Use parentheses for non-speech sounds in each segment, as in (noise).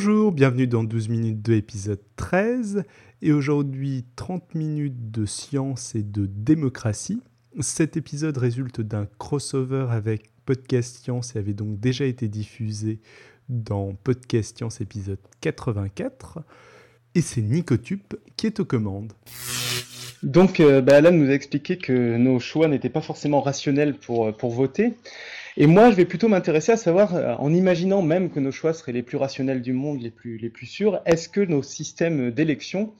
Bonjour, bienvenue dans 12 minutes de épisode 13 et aujourd'hui 30 minutes de science et de démocratie. Cet épisode résulte d'un crossover avec Podcast Science et avait donc déjà été diffusé dans Podcast Science épisode 84 et c'est Nicotube qui est aux commandes. Donc euh, bah, Alan nous a expliqué que nos choix n'étaient pas forcément rationnels pour, pour voter et moi, je vais plutôt m'intéresser à savoir, euh, en imaginant même que nos choix seraient les plus rationnels du monde, les plus, sûrs, est-ce que nos systèmes d'élection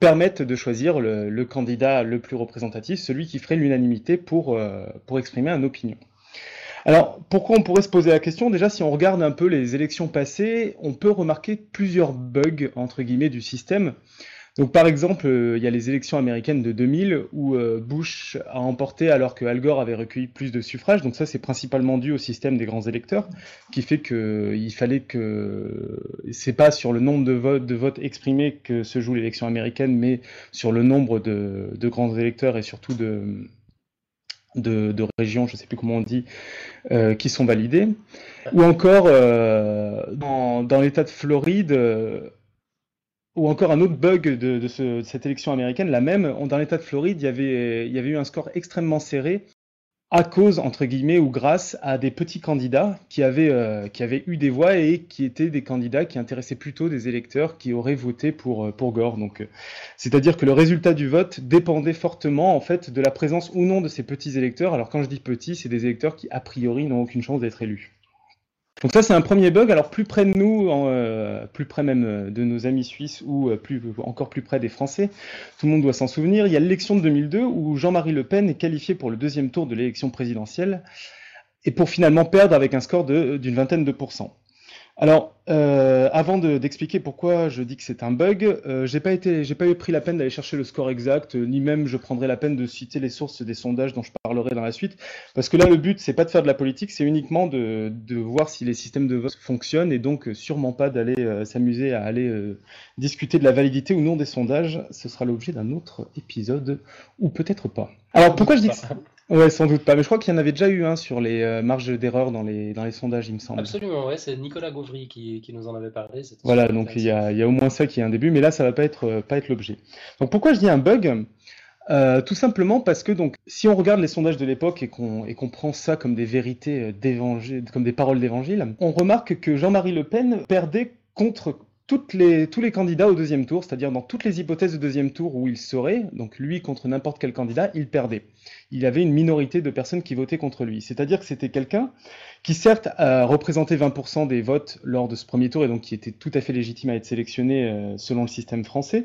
permettent de choisir le, candidat le plus représentatif, celui qui ferait l'unanimité pour, euh, pour exprimer une opinion? Alors, pourquoi on pourrait se poser la question? Déjà, si on regarde un peu les élections passées, on peut remarquer plusieurs bugs, entre guillemets, du système. Donc par exemple, euh, il y a les élections américaines de 2000 où euh, Bush a emporté alors que Al Gore avait recueilli plus de suffrages. Donc ça, c'est principalement dû au système des grands électeurs, qui fait que euh, il fallait que c'est pas sur le nombre de votes, de votes exprimés que se joue l'élection américaine, mais sur le nombre de, grands électeurs et surtout de de, régions, je ne sais plus comment on dit, qui sont validées. Ou encore, dans, dans l'État de Floride, ou encore un autre bug de, cette élection américaine, la même, dans l'État de Floride, il y, avait, eu un score extrêmement serré à cause, entre guillemets, ou grâce à des petits candidats qui avaient, euh, eu des voix et qui étaient des candidats qui intéressaient plutôt des électeurs qui auraient voté pour, euh, Gore. Donc, euh, c'est-à-dire que le résultat du vote dépendait fortement, en fait, de la présence ou non de ces petits électeurs. Alors, quand je dis petits, c'est des électeurs qui, a priori, n'ont aucune chance d'être élus. Donc ça, c'est un premier bug. Alors plus près de nous, euh, plus près même euh, de nos amis suisses ou euh, encore plus près des Français, tout le monde doit s'en souvenir. Il y a l'élection de 2002 où Jean-Marie Le Pen est qualifié pour le deuxième tour de l'élection présidentielle et pour finalement perdre avec un score d'une vingtaine de pourcents. Alors, euh, avant d'expliquer pourquoi je dis que c'est un bug, euh, j'ai pas été, j'ai pas eu pris la peine d'aller chercher le score exact, ni même je prendrai la peine de citer les sources des sondages dont je parlerai dans la suite, parce que là le but c'est pas de faire de la politique, c'est uniquement de, de, voir si les systèmes de vote fonctionnent et donc sûrement pas d'aller euh, s'amuser à aller euh, discuter de la validité ou non des sondages. Ce sera l'objet d'un autre épisode ou peut-être pas. Alors pourquoi je dis ça Ouais, sans doute pas. Mais je crois qu'il y en avait déjà eu un sur les euh, marges d'erreur dans les, dans les sondages, il me semble. Absolument, ouais, c'est Nicolas Gauvry qui, qui, nous en avait parlé. Voilà, donc il y, a, il y, a, au moins ça qui est un début, mais là, ça va pas être, euh, pas être l'objet. Donc pourquoi je dis un bug? Euh, tout simplement parce que donc, si on regarde les sondages de l'époque et qu'on et qu'on prend ça comme des vérités d'évangile, comme des paroles d'évangile, on remarque que Jean-Marie Le Pen perdait contre tous les candidats au deuxième tour, c'est-à-dire dans toutes les hypothèses de deuxième tour où il serait, donc lui contre n'importe quel candidat, il perdait. Il avait une minorité de personnes qui votaient contre lui. C'est-à-dire que c'était quelqu'un qui certes a représenté 20% des votes lors de ce premier tour et donc qui était tout à fait légitime à être sélectionné euh, selon le système français,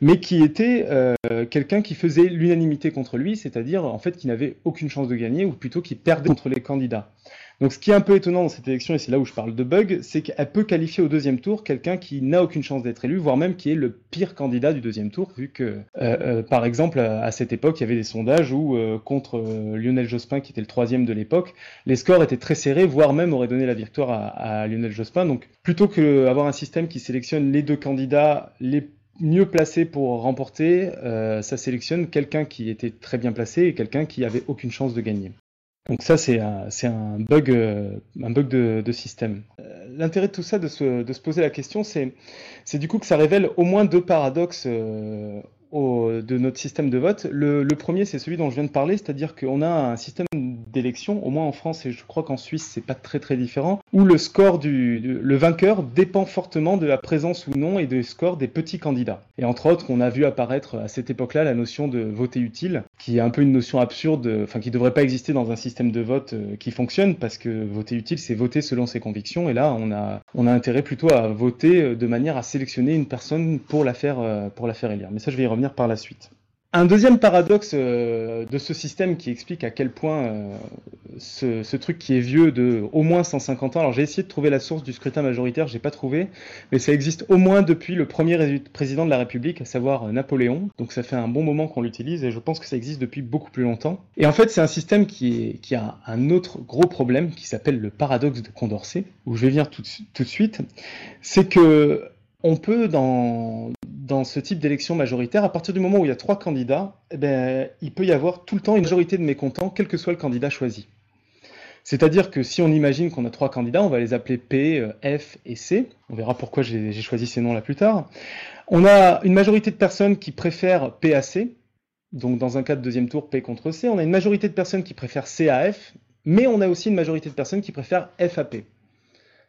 mais qui était euh, quelqu'un qui faisait l'unanimité contre lui, c'est-à-dire en fait qui n'avait aucune chance de gagner ou plutôt qui perdait contre les candidats. Donc ce qui est un peu étonnant dans cette élection, et c'est là où je parle de bug, c'est qu'elle peut qualifier au deuxième tour quelqu'un qui n'a aucune chance d'être élu, voire même qui est le pire candidat du deuxième tour, vu que, euh, euh, par exemple, à cette époque, il y avait des sondages où, euh, contre Lionel Jospin, qui était le troisième de l'époque, les scores étaient très serrés, voire même auraient donné la victoire à, Lionel Jospin. Donc plutôt que avoir un système qui sélectionne les deux candidats les mieux placés pour remporter, ça sélectionne quelqu'un qui était très bien placé et quelqu'un qui avait aucune chance de gagner. Donc ça, c'est un, bug, euh, un bug de, système. Euh, l'intérêt de tout ça, de se, poser la question, c'est du coup que ça révèle au moins deux paradoxes euh, de notre système de vote. Le, premier, c'est celui dont je viens de parler, c'est-à-dire qu'on a un système d'élection, au moins en France et je crois qu'en Suisse, c'est pas très très différent, où le score du, le vainqueur dépend fortement de la présence ou non et des scores des petits candidats. Et entre autres, on a vu apparaître à cette époque-là la notion de voter utile, qui est un peu une notion absurde, enfin qui devrait pas exister dans un système de vote euh, qui fonctionne, parce que voter utile, c'est voter selon ses convictions, et là, on a, on a intérêt plutôt à voter euh, de manière à sélectionner une personne pour la faire, euh, pour la faire élire. Mais ça, je vais y revenir par la suite. Un deuxième paradoxe euh, de ce système qui explique à quel point euh, ce, truc qui est vieux de au moins 150 ans, alors j'ai essayé de trouver la source du scrutin majoritaire, j'ai pas trouvé, mais ça existe au moins depuis le premier président de la République, à savoir euh, Napoléon, donc ça fait un bon moment qu'on l'utilise et je pense que ça existe depuis beaucoup plus longtemps. Et en fait c'est un système qui, a un autre gros problème qui s'appelle le paradoxe de Condorcet, où je vais venir tout, tout de suite, c'est que on peut, dans, dans ce type d'élection majoritaire, à partir du moment où il y a trois candidats, eh ben, il peut y avoir tout le temps une majorité de mécontents, quel que soit le candidat choisi. C'est-à-dire que si on imagine qu'on a trois candidats, on va les appeler P, F et C. On verra pourquoi j'ai choisi ces noms là plus tard. On a une majorité de personnes qui préfèrent P à C. Donc dans un cas de deuxième tour, P contre C. On a une majorité de personnes qui préfèrent C à F. Mais on a aussi une majorité de personnes qui préfèrent F à P.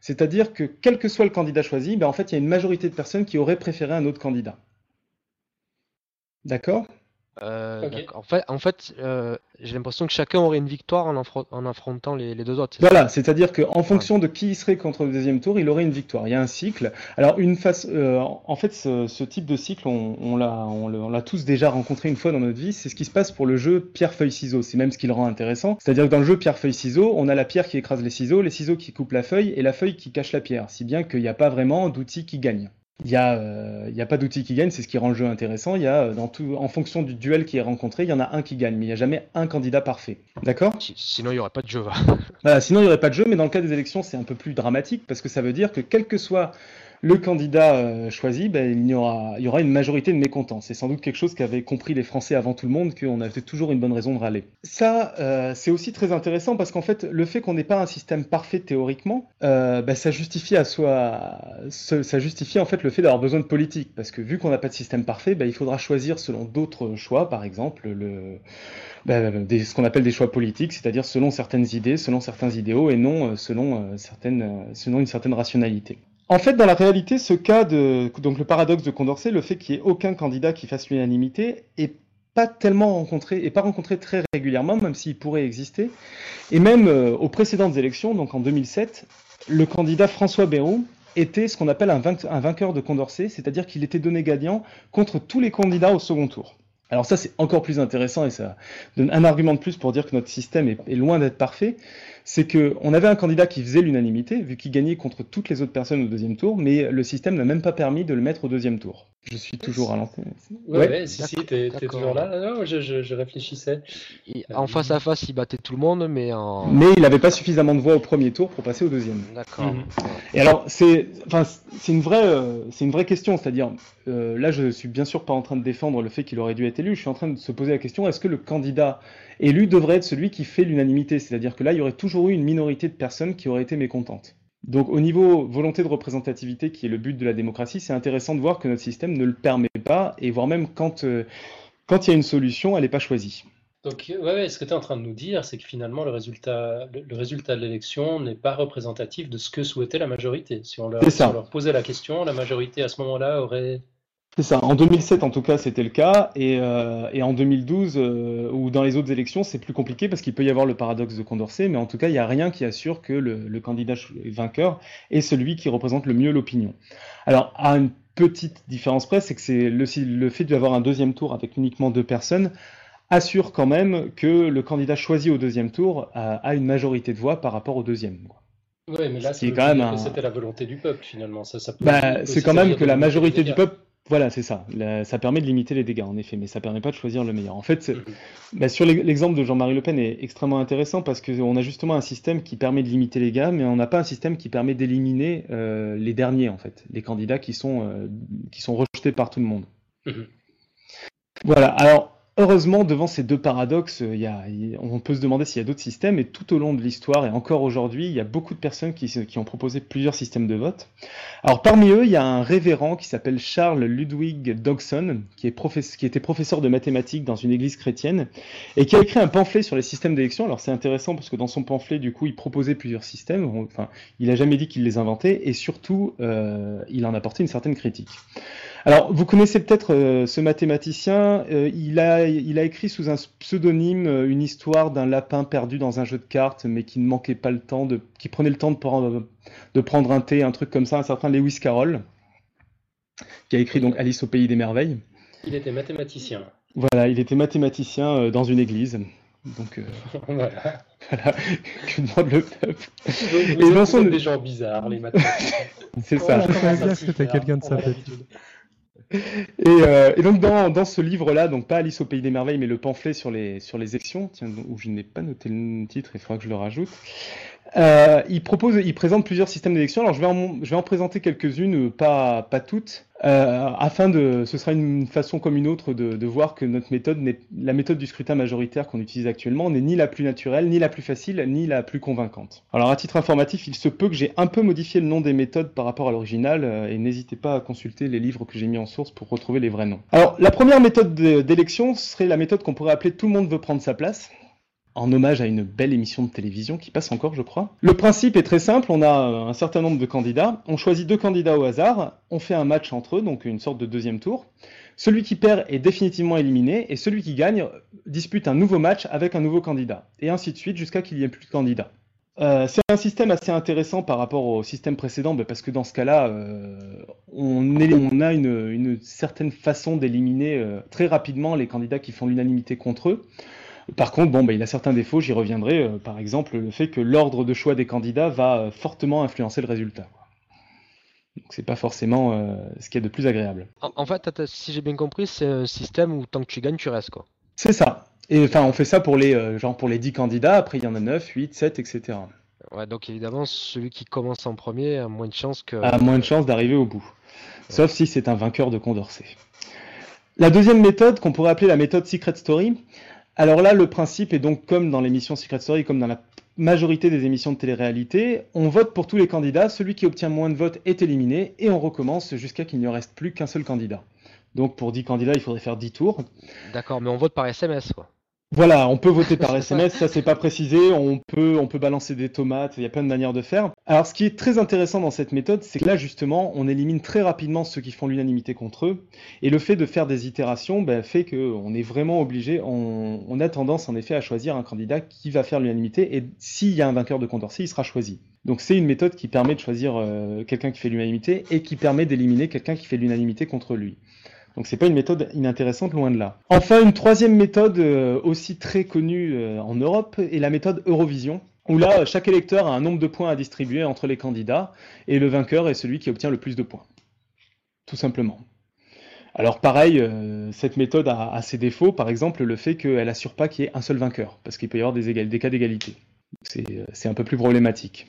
C'est-à-dire que quel que soit le candidat choisi, ben en fait, il y a une majorité de personnes qui auraient préféré un autre candidat. D'accord? Euh, En fait, en fait euh, j'ai l'impression que chacun aurait une victoire en, en affrontant les, deux autres. Voilà, c'est-à-dire qu'en fonction de qui serait contre le deuxième tour, il aurait une victoire. Il y a un cycle. Alors, une face, euh, en fait, ce, type de cycle, on, on l'a tous déjà rencontré une fois dans notre vie. C'est ce qui se passe pour le jeu pierre-feuille-ciseaux. C'est même ce qui le rend intéressant. C'est-à-dire que dans le jeu pierre-feuille-ciseaux, on a la pierre qui écrase les ciseaux, les ciseaux qui coupent la feuille et la feuille qui cache la pierre. Si bien qu'il n'y a pas vraiment d'outil qui gagne. Il n'y a, euh, a, pas d'outil qui gagne, c'est ce qui rend le jeu intéressant. Il y a, euh, dans tout, en fonction du duel qui est rencontré, il y en a un qui gagne, mais il n'y a jamais un candidat parfait. D'accord? Sinon, il n'y aurait pas de jeu. voilà, sinon, il n'y aurait pas de jeu, mais dans le cas des élections, c'est un peu plus dramatique parce que ça veut dire que quel que soit le candidat euh, choisi, ben, il, y aura, une majorité de mécontents. C'est sans doute quelque chose qu'avaient compris les Français avant tout le monde, qu'on avait toujours une bonne raison de râler. Ça, euh, c'est aussi très intéressant parce qu'en fait, le fait qu'on n'ait pas un système parfait théoriquement, euh, ben, ça justifie à soi, ça justifie en fait le fait d'avoir besoin de politique, parce que vu qu'on n'a pas de système parfait, ben, il faudra choisir selon d'autres choix, par exemple le, ce qu'on appelle des choix politiques, c'est-à-dire selon certaines idées, selon certains idéaux, et non selon une certaine rationalité. En fait, dans la réalité, ce cas donc le paradoxe de Condorcet, le fait qu'il n'y ait aucun candidat qui fasse l'unanimité, est pas tellement rencontré, et pas rencontré très régulièrement, même s'il pourrait exister. Et même euh, aux précédentes élections, donc en 2007, le candidat François Bayrou était ce qu'on appelle un vainqueur de Condorcet, c'est-à-dire qu'il était donné gagnant contre tous les candidats au second tour. Alors ça, c'est encore plus intéressant et ça donne un argument de plus pour dire que notre système est loin d'être parfait c'est qu'on avait un candidat qui faisait l'unanimité, vu qu'il gagnait contre toutes les autres personnes au deuxième tour, mais le système n'a même pas permis de le mettre au deuxième tour. Je suis toujours à l'antenne. Ouais, ouais, si, si, t'es toujours là. Non, je, je, réfléchissais. en face à face, il battait tout le monde, mais en. Mais il n'avait pas suffisamment de voix au premier tour pour passer au deuxième. D'accord. Mhm. Et alors, c'est enfin, une, vraie, euh, c'est une vraie question, c'est-à-dire, euh, là, je suis bien sûr pas en train de défendre le fait qu'il aurait dû être élu, je suis en train de se poser la question est-ce que le candidat élu devrait être celui qui fait l'unanimité C'est-à-dire que là, il y aurait toujours eu une minorité de personnes qui auraient été mécontentes. Donc au niveau volonté de représentativité, qui est le but de la démocratie, c'est intéressant de voir que notre système ne le permet pas, et voire même quand, euh, quand il y a une solution, elle n'est pas choisie. Donc ouais, ce que tu es en train de nous dire, c'est que finalement le résultat, le, résultat de l'élection n'est pas représentatif de ce que souhaitait la majorité. Si on, leur, si on leur posait la question, la majorité à ce moment-là aurait c'est ça. En 2007, en tout cas, c'était le cas. Et, euh, et en 2012, euh, ou dans les autres élections, c'est plus compliqué parce qu'il peut y avoir le paradoxe de Condorcet. Mais en tout cas, il n'y a rien qui assure que le, le, candidat vainqueur est celui qui représente le mieux l'opinion. Alors, à une petite différence près, c'est que c'est le, le fait d'avoir un deuxième tour avec uniquement deux personnes assure quand même que le candidat choisi au deuxième tour a, a une majorité de voix par rapport au deuxième. Oui, mais là, c'est quand même c'était la volonté du peuple finalement. Ça, ça bah, c'est quand même que la majorité du peuple voilà, c'est ça. ça permet de limiter les dégâts, en effet, mais ça permet pas de choisir le meilleur. En fait, mhm. bah, sur l'exemple de Jean-Marie Le Pen est extrêmement intéressant parce qu'on a justement un système qui permet de limiter les dégâts, mais on n'a pas un système qui permet d'éliminer euh, les derniers, en fait, les candidats qui sont, euh, qui sont rejetés par tout le monde. Mhm. Voilà. Alors, Heureusement, devant ces deux paradoxes, on peut se demander s'il y a d'autres systèmes, et tout au long de l'histoire, et encore aujourd'hui, il y a beaucoup de personnes qui, ont proposé plusieurs systèmes de vote. Alors parmi eux, il y a un révérend qui s'appelle Charles Ludwig Dogson, qui, était professeur de mathématiques dans une église chrétienne, et qui a écrit un pamphlet sur les systèmes d'élection. Alors c'est intéressant parce que dans son pamphlet, du coup, il proposait plusieurs systèmes, enfin, il n'a jamais dit qu'il les inventait, et surtout, euh, il en apportait une certaine critique. Alors, vous connaissez peut-être euh, ce mathématicien. Euh, il, a, il a écrit sous un pseudonyme euh, une histoire d'un lapin perdu dans un jeu de cartes, mais qui ne manquait pas le temps de, qui prenait le temps de prendre, de prendre un thé, un truc comme ça, un certain Lewis Carroll, qui a écrit donc Alice au pays des merveilles. Il était mathématicien. Voilà, il était mathématicien dans une église. Donc (laughs) voilà. voilà. (laughs) que demande le peuple? et son... des gens bizarres, les mathématiciens. (laughs) C'est ça. Que t'as quelqu'un de sympathique. Euh, et, donc dans, ce livre-là, donc pas Alice au pays des merveilles, mais le pamphlet sur les sur les élections, tiens, où je n'ai pas noté le titre, il faudra que je le rajoute. Euh, il propose, il présente plusieurs systèmes d'élection. Alors je vais en, présenter quelques-unes, pas, pas toutes, euh, afin de, ce sera une façon comme une autre de, de voir que notre méthode, la méthode du scrutin majoritaire qu'on utilise actuellement, n'est ni la plus naturelle, ni la plus facile, ni la plus convaincante. Alors à titre informatif, il se peut que j'ai un peu modifié le nom des méthodes par rapport à l'original, euh, et n'hésitez pas à consulter les livres que j'ai mis en source pour retrouver les vrais noms. Alors la première méthode d'élection serait la méthode qu'on pourrait appeler tout le monde veut prendre sa place en hommage à une belle émission de télévision qui passe encore, je crois. Le principe est très simple, on a un certain nombre de candidats, on choisit deux candidats au hasard, on fait un match entre eux, donc une sorte de deuxième tour. Celui qui perd est définitivement éliminé et celui qui gagne dispute un nouveau match avec un nouveau candidat, et ainsi de suite jusqu'à qu'il n'y ait plus de candidats. Euh, c'est un système assez intéressant par rapport au système précédent, parce que dans ce cas-là, euh, on, a une, certaine façon d'éliminer euh, très rapidement les candidats qui font l'unanimité contre eux. Par contre, bon, bah, il a certains défauts, j'y reviendrai. Euh, par exemple, le fait que l'ordre de choix des candidats va euh, fortement influencer le résultat. Donc c'est pas forcément euh, ce qu'il y a de plus agréable. En, fait, si j'ai bien compris, c'est un système où tant que tu gagnes, tu restes quoi. C'est ça. Et enfin, on fait ça pour les genre pour les 10 candidats, après il y en a 9, 8, 7, etc. Ouais, donc évidemment, celui qui commence en premier a moins de chances que. A moins de chances d'arriver au bout. Sauf si c'est un vainqueur de Condorcet. La deuxième méthode, qu'on pourrait appeler la méthode Secret Story, alors là, le principe est donc comme dans l'émission Secret Story, comme dans la majorité des émissions de télé-réalité, on vote pour tous les candidats, celui qui obtient moins de votes est éliminé, et on recommence jusqu'à qu'il ne reste plus qu'un seul candidat. Donc pour 10 candidats, il faudrait faire 10 tours. D'accord, mais on vote par SMS, quoi. Voilà, on peut voter par (laughs) SMS, ça c'est pas précisé, on peut, on peut balancer des tomates, il y a plein de manières de faire. Alors ce qui est très intéressant dans cette méthode, c'est que là justement, on élimine très rapidement ceux qui font l'unanimité contre eux, et le fait de faire des itérations ben, fait qu'on est vraiment obligé, on, a tendance en effet à choisir un candidat qui va faire l'unanimité, et s'il y a un vainqueur de Condorcet, il sera choisi. Donc c'est une méthode qui permet de choisir euh, quelqu'un qui fait l'unanimité et qui permet d'éliminer quelqu'un qui fait l'unanimité contre lui. Donc c'est pas une méthode inintéressante, loin de là. Enfin, une troisième méthode euh, aussi très connue euh, en Europe est la méthode Eurovision, où là, chaque électeur a un nombre de points à distribuer entre les candidats, et le vainqueur est celui qui obtient le plus de points. Tout simplement. Alors pareil, euh, cette méthode a, ses défauts, par exemple le fait qu'elle assure pas qu'il y ait un seul vainqueur, parce qu'il peut y avoir des, des cas d'égalité. C'est un peu plus problématique.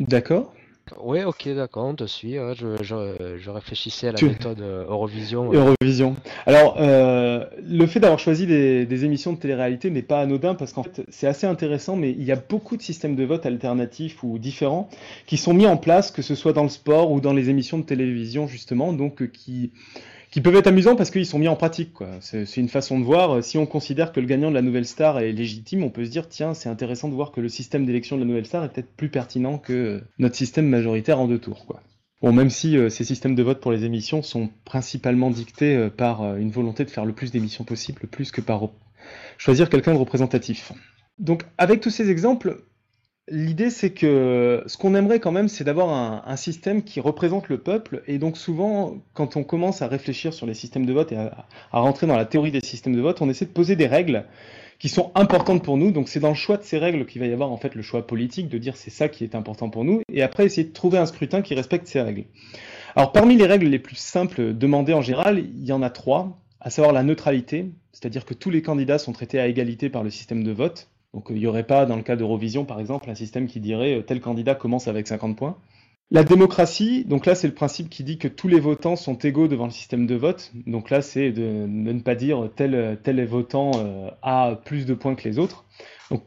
D'accord? Oui, ok, d'accord, on te suit. je, réfléchissais à la méthode euh, Eurovision. Eurovision. Alors, euh, le fait d'avoir choisi des, émissions de télé-réalité n'est pas anodin parce qu'en fait, c'est assez intéressant, mais il y a beaucoup de systèmes de vote alternatifs ou différents qui sont mis en place, que ce soit dans le sport ou dans les émissions de télévision, justement, donc euh, qui qui peuvent être amusants parce qu'ils sont mis en pratique. C'est une façon de voir. Si on considère que le gagnant de la nouvelle star est légitime, on peut se dire tiens, c'est intéressant de voir que le système d'élection de la nouvelle star est peut-être plus pertinent que notre système majoritaire en deux tours. Bon, même si euh, ces systèmes de vote pour les émissions sont principalement dictés euh, par euh, une volonté de faire le plus d'émissions possible, plus que par choisir quelqu'un de représentatif. Donc, avec tous ces exemples, L'idée, c'est que ce qu'on aimerait quand même, c'est d'avoir un, système qui représente le peuple. Et donc souvent, quand on commence à réfléchir sur les systèmes de vote et à, rentrer dans la théorie des systèmes de vote, on essaie de poser des règles qui sont importantes pour nous. Donc c'est dans le choix de ces règles qu'il va y avoir en fait le choix politique, de dire c'est ça qui est important pour nous. Et après, essayer de trouver un scrutin qui respecte ces règles. Alors parmi les règles les plus simples demandées en général, il y en a trois, à savoir la neutralité, c'est-à-dire que tous les candidats sont traités à égalité par le système de vote. Donc il n'y aurait pas, dans le cas d'Eurovision par exemple, un système qui dirait euh, tel candidat commence avec 50 points. La démocratie, donc là c'est le principe qui dit que tous les votants sont égaux devant le système de vote. Donc là c'est de, ne pas dire tel, tel votant euh, a plus de points que les autres. Donc,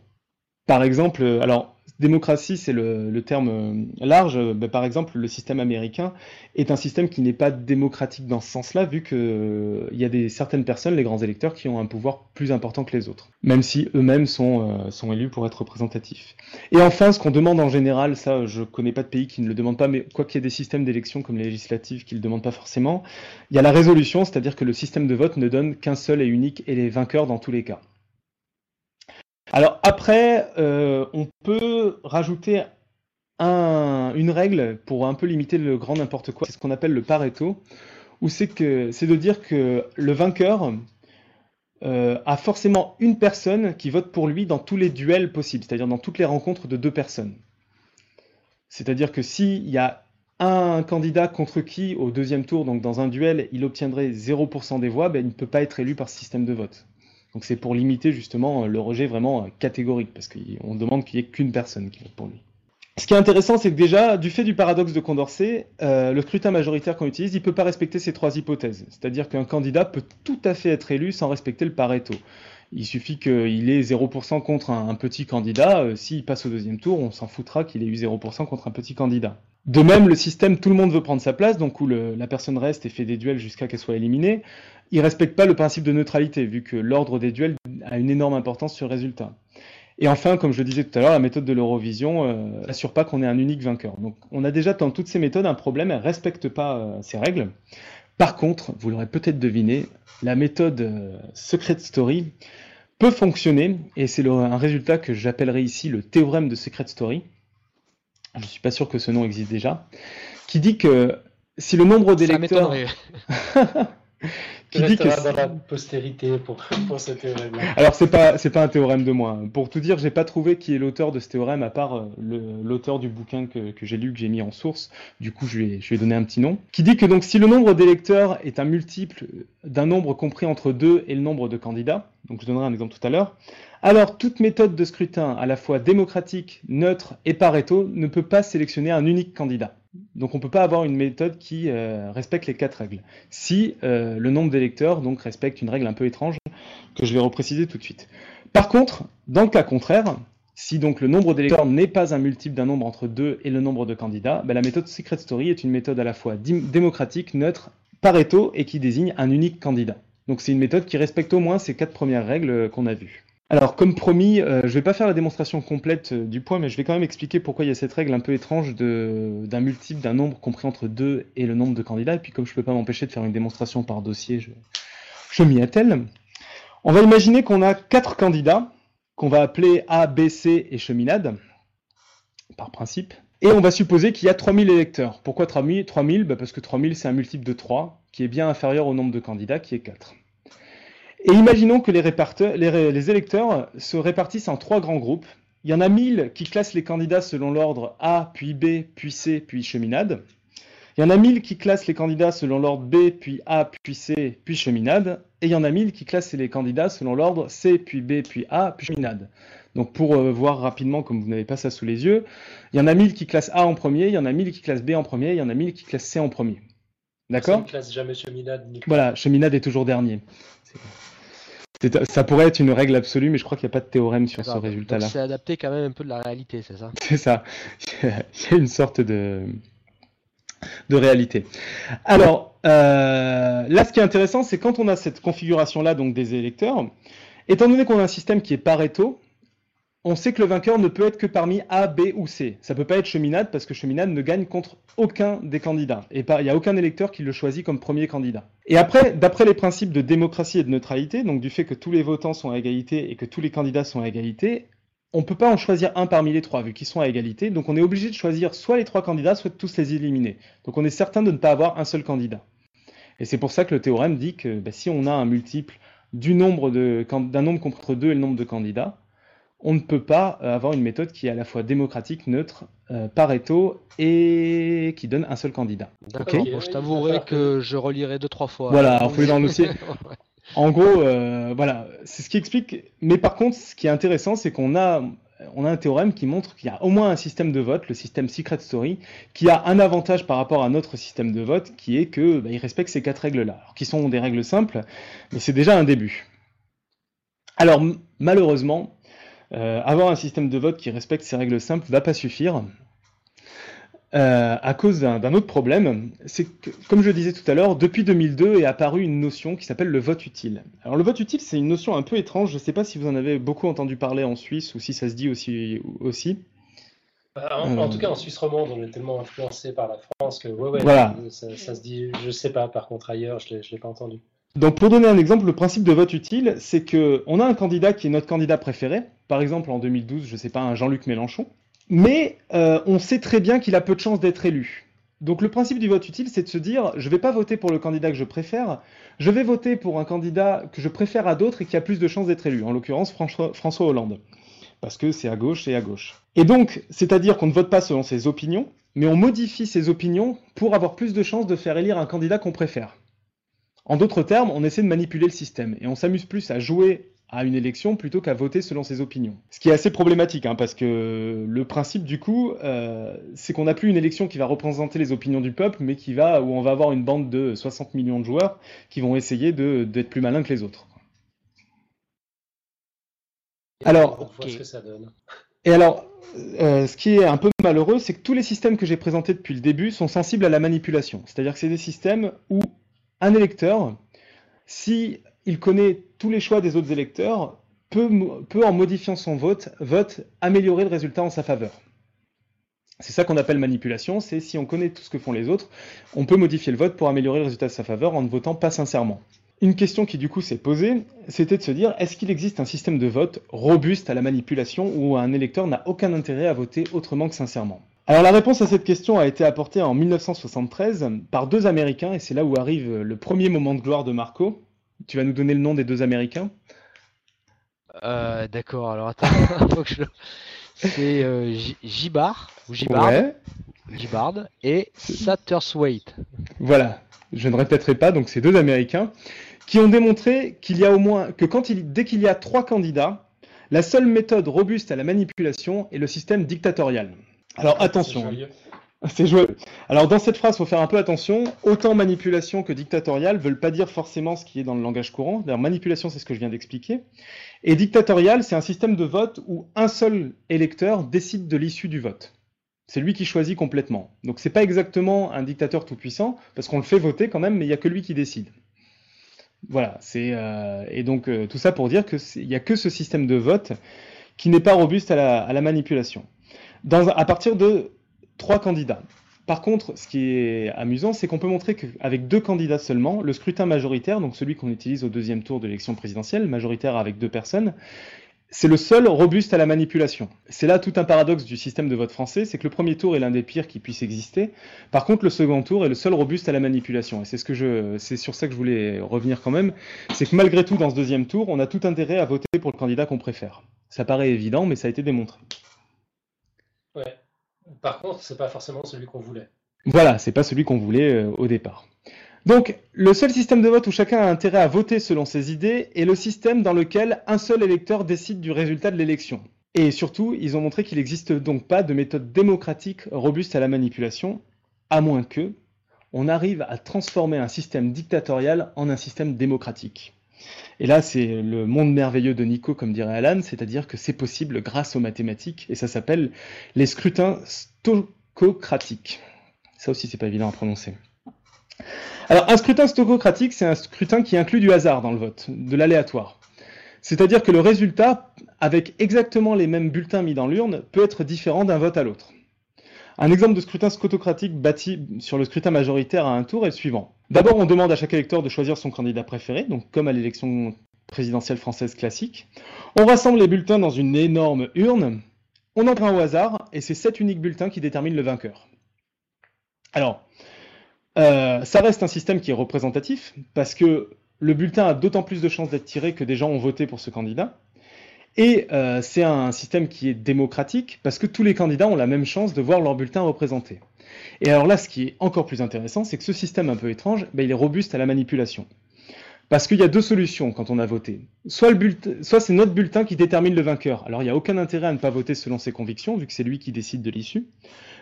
par exemple, alors démocratie, c'est le, terme euh, large. Ben, par exemple, le système américain est un système qui n'est pas démocratique dans ce sens-là, vu qu'il euh, y a des, certaines personnes, les grands électeurs, qui ont un pouvoir plus important que les autres, même si eux-mêmes sont, euh, sont élus pour être représentatifs. Et enfin, ce qu'on demande en général, ça, je connais pas de pays qui ne le demande pas, mais quoi qu'il y ait des systèmes d'élection comme les législatives qui le demandent pas forcément, il y a la résolution, c'est-à-dire que le système de vote ne donne qu'un seul et unique et les vainqueurs dans tous les cas. Alors après, euh, on peut rajouter une règle pour un peu limiter le grand n'importe quoi. C'est ce qu'on appelle le Pareto, où c'est de dire que le vainqueur euh, a forcément une personne qui vote pour lui dans tous les duels possibles, c'est-à-dire dans toutes les rencontres de deux personnes. C'est-à-dire que s'il y a un candidat contre qui, au deuxième tour, donc dans un duel, il obtiendrait 0% des voix, ben, il ne peut pas être élu par ce système de vote. Donc c'est pour limiter justement le rejet vraiment catégorique, parce qu'on demande qu'il n'y ait qu'une personne qui vote pour lui. Ce qui est intéressant, c'est que déjà, du fait du paradoxe de Condorcet, euh, le scrutin majoritaire qu'on utilise, il ne peut pas respecter ces trois hypothèses. C'est-à-dire qu'un candidat peut tout à fait être élu sans respecter le Pareto. Il suffit qu'il ait 0% contre un, petit candidat. Euh, s'il passe au deuxième tour, on s'en foutra qu'il ait eu 0% contre un petit candidat. De même, le système tout le monde veut prendre sa place, donc où la personne reste et fait des duels jusqu'à qu'elle soit éliminée, il respecte pas le principe de neutralité, vu que l'ordre des duels a une énorme importance sur le résultat. Et enfin, comme je le disais tout à l'heure, la méthode de l'Eurovision n'assure euh, pas qu'on ait un unique vainqueur. Donc on a déjà dans toutes ces méthodes un problème, elles ne respectent pas euh, ces règles. Par contre, vous l'aurez peut-être deviné, la méthode euh, Secret Story peut fonctionner, et c'est un résultat que j'appellerai ici le théorème de Secret Story. Je ne suis pas sûr que ce nom existe déjà, qui dit que si le nombre d'électeurs... (laughs) qui dit que dans la postérité pour, pour ce théorème. Alors c'est pas c'est pas un théorème de moi. Pour tout dire, j'ai pas trouvé qui est l'auteur de ce théorème à part euh, l'auteur du bouquin que, que j'ai lu que j'ai mis en source. Du coup, je lui ai, je donné un petit nom. Qui dit que donc si le nombre d'électeurs est un multiple d'un nombre compris entre 2 et le nombre de candidats, donc je donnerai un exemple tout à l'heure, alors toute méthode de scrutin à la fois démocratique, neutre et Pareto ne peut pas sélectionner un unique candidat. Donc on ne peut pas avoir une méthode qui euh, respecte les quatre règles. Si euh, le nombre d'électeurs donc respecte une règle un peu étrange que je vais repréciser tout de suite. Par contre, dans le cas contraire, si donc le nombre d'électeurs n'est pas un multiple d'un nombre entre 2 et le nombre de candidats, ben, la méthode Secret Story est une méthode à la fois démocratique, neutre, Pareto et qui désigne un unique candidat. Donc c'est une méthode qui respecte au moins ces quatre premières règles qu'on a vues. Alors, comme promis, euh, je ne vais pas faire la démonstration complète euh, du point, mais je vais quand même expliquer pourquoi il y a cette règle un peu étrange d'un multiple d'un nombre compris entre 2 et le nombre de candidats. Et puis, comme je ne peux pas m'empêcher de faire une démonstration par dossier, je, m'y attelle. On va imaginer qu'on a quatre candidats, qu'on va appeler A, B, C et cheminade, par principe. Et on va supposer qu'il y a 3000 électeurs. Pourquoi 3000 3000 bah, Parce que 3000, c'est un multiple de 3, qui est bien inférieur au nombre de candidats, qui est 4. Et imaginons que les, électeurs se répartissent en trois grands groupes. Il y en a 1000 qui classent les candidats selon l'ordre A, puis B, puis C, puis cheminade. Il y en a 1000 qui classent les candidats selon l'ordre B, puis A, puis C, puis cheminade. Et il y en a 1000 qui classent les candidats selon l'ordre C, puis B, puis A, puis cheminade. Donc pour euh, voir rapidement, comme vous n'avez pas ça sous les yeux, il y en a 1000 qui classent A en premier, il y en a 1000 qui classent B en premier, il y en a 1000 qui classent C en premier. D'accord? Classe jamais cheminade. Voilà, cheminade est toujours dernier. Ça pourrait être une règle absolue, mais je crois qu'il n'y a pas de théorème sur ce résultat-là. C'est adapté quand même un peu de la réalité, c'est ça? C'est ça. (laughs) Il y a une sorte de, de réalité. Alors, euh, là, ce qui est intéressant, c'est quand on a cette configuration-là, donc des électeurs, étant donné qu'on a un système qui est Pareto, on sait que le vainqueur ne peut être que parmi A, B ou C. Ça ne peut pas être Cheminade parce que Cheminade ne gagne contre aucun des candidats. Et il n'y a aucun électeur qui le choisit comme premier candidat. Et après, d'après les principes de démocratie et de neutralité, donc du fait que tous les votants sont à égalité et que tous les candidats sont à égalité, on ne peut pas en choisir un parmi les trois vu qu'ils sont à égalité. Donc on est obligé de choisir soit les trois candidats, soit de tous les éliminer. Donc on est certain de ne pas avoir un seul candidat. Et c'est pour ça que le théorème dit que bah, si on a un multiple d'un nombre contre deux et le nombre de candidats, on ne peut pas euh, avoir une méthode qui est à la fois démocratique, neutre, euh, Pareto et qui donne un seul candidat. D'accord. je t'avouerai que je relirai deux trois fois. Voilà, on fouiller dans le dossier. (laughs) En gros, euh, voilà, c'est ce qui explique. Mais par contre, ce qui est intéressant, c'est qu'on a, on a un théorème qui montre qu'il y a au moins un système de vote, le système Secret Story, qui a un avantage par rapport à notre système de vote, qui est que bah, il respecte ces quatre règles-là, qui sont des règles simples, mais c'est déjà un début. Alors malheureusement, euh, avoir un système de vote qui respecte ces règles simples ne va pas suffire. Euh, à cause d'un autre problème, c'est que, comme je le disais tout à l'heure, depuis 2002 est apparue une notion qui s'appelle le vote utile. Alors le vote utile, c'est une notion un peu étrange, je ne sais pas si vous en avez beaucoup entendu parler en Suisse ou si ça se dit aussi. aussi. Bah, en, euh. tout cas, en Suisse romande, on est tellement influencé par la France que ouais, ouais, ça, ça, se dit, je ne sais pas, par contre ailleurs, je ne l'ai pas entendu. Donc pour donner un exemple, le principe de vote utile, c'est que on a un candidat qui est notre candidat préféré, par exemple en 2012, je ne sais pas, un Jean-Luc Mélenchon, mais euh, on sait très bien qu'il a peu de chances d'être élu. Donc le principe du vote utile, c'est de se dire, je ne vais pas voter pour le candidat que je préfère, je vais voter pour un candidat que je préfère à d'autres et qui a plus de chances d'être élu, en l'occurrence François, Hollande, parce que c'est à gauche et à gauche. Et donc, c'est-à-dire qu'on ne vote pas selon ses opinions, mais on modifie ses opinions pour avoir plus de chances de faire élire un candidat qu'on préfère. En d'autres termes, on essaie de manipuler le système et on s'amuse plus à jouer à une élection plutôt qu'à voter selon ses opinions. Ce qui est assez problématique, hein, parce que le principe du coup, euh, c'est qu'on n'a plus une élection qui va représenter les opinions du peuple, mais qui va où on va avoir une bande de 60 millions de joueurs qui vont essayer d'être plus malins que les autres. Alors, et alors, euh, ce qui est un peu malheureux, c'est que tous les systèmes que j'ai présentés depuis le début sont sensibles à la manipulation. C'est-à-dire que c'est des systèmes où un électeur, si connaît tous les choix des autres électeurs, peut, peut en modifiant son vote, vote améliorer le résultat en sa faveur. C'est ça qu'on appelle manipulation, c'est si on connaît tout ce que font les autres, on peut modifier le vote pour améliorer le résultat de sa faveur en ne votant pas sincèrement. Une question qui du coup s'est posée, c'était de se dire, est-ce qu'il existe un système de vote robuste à la manipulation où un électeur n'a aucun intérêt à voter autrement que sincèrement? Alors la réponse à cette question a été apportée en 1973 par deux Américains, et c'est là où arrive le premier moment de gloire de Marco. Tu vas nous donner le nom des deux Américains? Euh, D'accord, alors attends, (laughs) faut que je... c'est euh, Gibard, ou Gibard, Gibard et Satterthwaite. Voilà, je ne répéterai pas, donc c'est deux Américains qui ont démontré qu'il y a au moins que quand il, dès qu'il y a trois candidats, la seule méthode robuste à la manipulation est le système dictatorial. Alors attention. (laughs) C'est joué. Alors dans cette phrase, il faut faire un peu attention. Autant manipulation que dictatorial veulent pas dire forcément ce qui est dans le langage courant. D'ailleurs, manipulation, c'est ce que je viens d'expliquer. Et dictatorial, c'est un système de vote où un seul électeur décide de l'issue du vote. C'est lui qui choisit complètement. Donc c'est pas exactement un dictateur tout puissant parce qu'on le fait voter quand même, mais il y a que lui qui décide. Voilà. C'est euh, et donc euh, tout ça pour dire que il y a que ce système de vote qui n'est pas robuste à la, à la manipulation. À partir de trois candidats. Par contre, ce qui est amusant, c'est qu'on peut montrer qu'avec deux candidats seulement, le scrutin majoritaire, donc celui qu'on utilise au deuxième tour de l'élection présidentielle, majoritaire avec deux personnes, c'est le seul robuste à la manipulation. C'est là tout un paradoxe du système de vote français, c'est que le premier tour est l'un des pires qui puisse exister. Par contre, le second tour est le seul robuste à la manipulation. Et c'est c'est sur ça que je voulais revenir quand même. C'est que malgré tout, dans ce deuxième tour, on a tout intérêt à voter pour le candidat qu'on préfère. Ça paraît évident, mais ça a été démontré. Ouais. Par contre, c'est pas forcément celui qu'on voulait. Voilà, c'est pas celui qu'on voulait euh, au départ. Donc, le seul système de vote où chacun a intérêt à voter selon ses idées est le système dans lequel un seul électeur décide du résultat de l'élection. Et surtout, ils ont montré qu'il n'existe donc pas de méthode démocratique robuste à la manipulation, à moins que on arrive à transformer un système dictatorial en un système démocratique. Et là, c'est le monde merveilleux de Nico, comme dirait Alan, c'est-à-dire que c'est possible grâce aux mathématiques, et ça s'appelle les scrutins stococratiques. Ça aussi, c'est pas évident à prononcer. Alors, un scrutin stococratique, c'est un scrutin qui inclut du hasard dans le vote, de l'aléatoire. C'est-à-dire que le résultat, avec exactement les mêmes bulletins mis dans l'urne, peut être différent d'un vote à l'autre. Un exemple de scrutin scotocratique bâti sur le scrutin majoritaire à un tour est le suivant. D'abord, on demande à chaque électeur de choisir son candidat préféré, donc comme à l'élection présidentielle française classique. On rassemble les bulletins dans une énorme urne, on en prend au hasard, et c'est cet unique bulletin qui détermine le vainqueur. Alors, euh, ça reste un système qui est représentatif, parce que le bulletin a d'autant plus de chances d'être tiré que des gens ont voté pour ce candidat. Et euh, c'est un système qui est démocratique parce que tous les candidats ont la même chance de voir leur bulletin représenté. Et alors là, ce qui est encore plus intéressant, c'est que ce système un peu étrange, ben, il est robuste à la manipulation. Parce qu'il y a deux solutions quand on a voté. Soit, soit c'est notre bulletin qui détermine le vainqueur. Alors il n'y a aucun intérêt à ne pas voter selon ses convictions, vu que c'est lui qui décide de l'issue.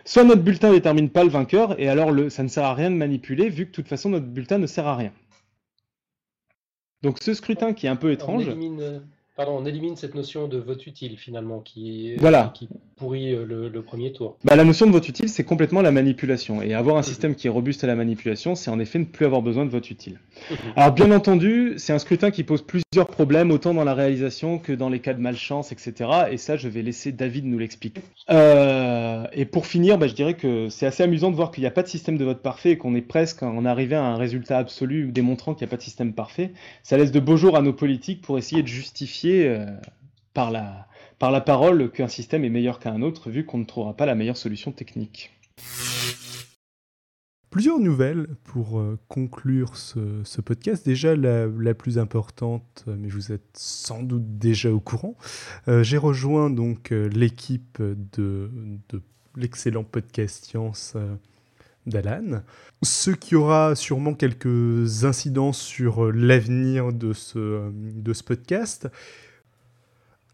Soit notre bulletin ne détermine pas le vainqueur, et alors le, ça ne sert à rien de manipuler, vu que de toute façon notre bulletin ne sert à rien. Donc ce scrutin qui est un peu étrange. Euh, Pardon, on élimine cette notion de vote utile finalement qui, voilà. qui pourrit euh, le, premier tour. Bah, la notion de vote utile, c'est complètement la manipulation. Et avoir un système qui est robuste à la manipulation, c'est en effet ne plus avoir besoin de vote utile. Mhm. Alors bien entendu, c'est un scrutin qui pose plusieurs problèmes, autant dans la réalisation que dans les cas de malchance, etc. Et ça, je vais laisser David nous l'expliquer. Euh, et pour finir, bah, je dirais que c'est assez amusant de voir qu'il n'y a pas de système de vote parfait et qu'on est presque en arrivé à un résultat absolu démontrant qu'il n'y a pas de système parfait. Ça laisse de beaux jours à nos politiques pour essayer de justifier euh, par, la, par la parole qu'un système est meilleur qu'un autre, vu qu'on ne trouvera pas la meilleure solution technique. Plusieurs nouvelles pour euh, conclure ce, podcast. Déjà, la, plus importante, mais vous êtes sans doute déjà au courant. Euh, j'ai rejoint donc l'équipe de, de l'excellent podcast Science d'Alan, ce qui aura sûrement quelques incidences sur l'avenir de ce, de ce podcast.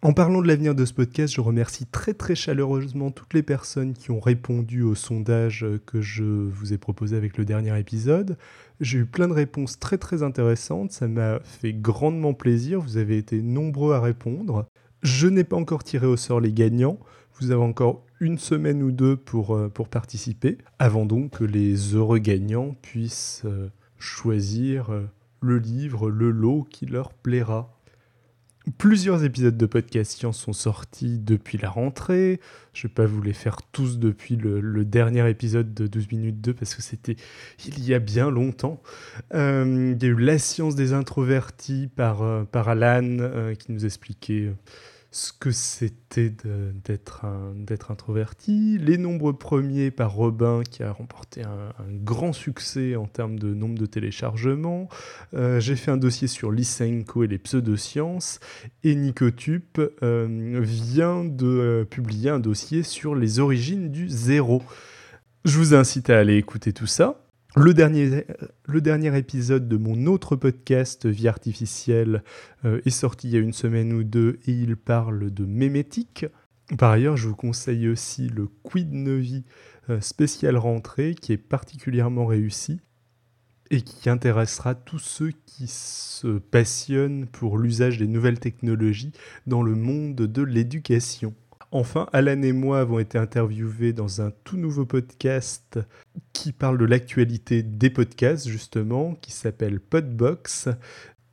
En parlant de l'avenir de ce podcast, je remercie très très chaleureusement toutes les personnes qui ont répondu au sondage que je vous ai proposé avec le dernier épisode. J'ai eu plein de réponses très très intéressantes, ça m'a fait grandement plaisir, vous avez été nombreux à répondre. Je n'ai pas encore tiré au sort les gagnants, vous avez encore une semaine ou deux pour, euh, pour participer, avant donc que les heureux gagnants puissent euh, choisir euh, le livre, le lot qui leur plaira. Plusieurs épisodes de podcast science sont sortis depuis la rentrée. Je ne vais pas vous les faire tous depuis le, dernier épisode de 12 minutes 2 parce que c'était il y a bien longtemps. Il y a eu La science des introvertis par, par Alan qui nous expliquait ce que c'était d'être introverti, les nombreux premiers par Robin qui a remporté un, grand succès en termes de nombre de téléchargements. Euh, j'ai fait un dossier sur Lysenko et les pseudosciences et Nicotube euh, vient de euh, publier un dossier sur les origines du zéro. Je vous incite à aller écouter tout ça. Le dernier, épisode de mon autre podcast Vie artificielle euh, est sorti il y a une semaine ou deux et il parle de mémétique. Par ailleurs, je vous conseille aussi le Quid Novi euh, spécial rentrée qui est particulièrement réussi et qui intéressera tous ceux qui se passionnent pour l'usage des nouvelles technologies dans le monde de l'éducation. Enfin, Alan et moi avons été interviewés dans un tout nouveau podcast qui parle de l'actualité des podcasts, justement, qui s'appelle Podbox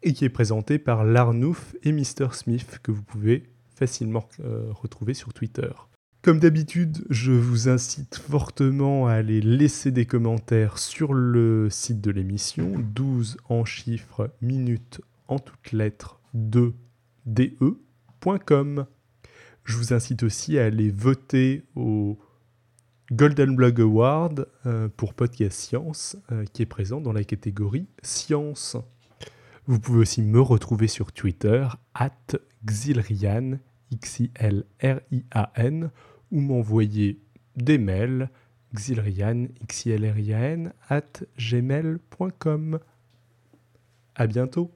et qui est présenté par Larnouf et Mr. Smith, que vous pouvez facilement euh, retrouver sur Twitter. Comme d'habitude, je vous incite fortement à aller laisser des commentaires sur le site de l'émission, 12 en chiffres, minutes en toutes lettres, 2 de.com. Je vous incite aussi à aller voter au Golden Blog Award euh, pour Podcast Science, euh, qui est présent dans la catégorie Science. Vous pouvez aussi me retrouver sur Twitter, at Xilrian, X-I-L-R-I-A-N, ou m'envoyer des mails, xilrian, x i l r i a n at gmail.com. À bientôt!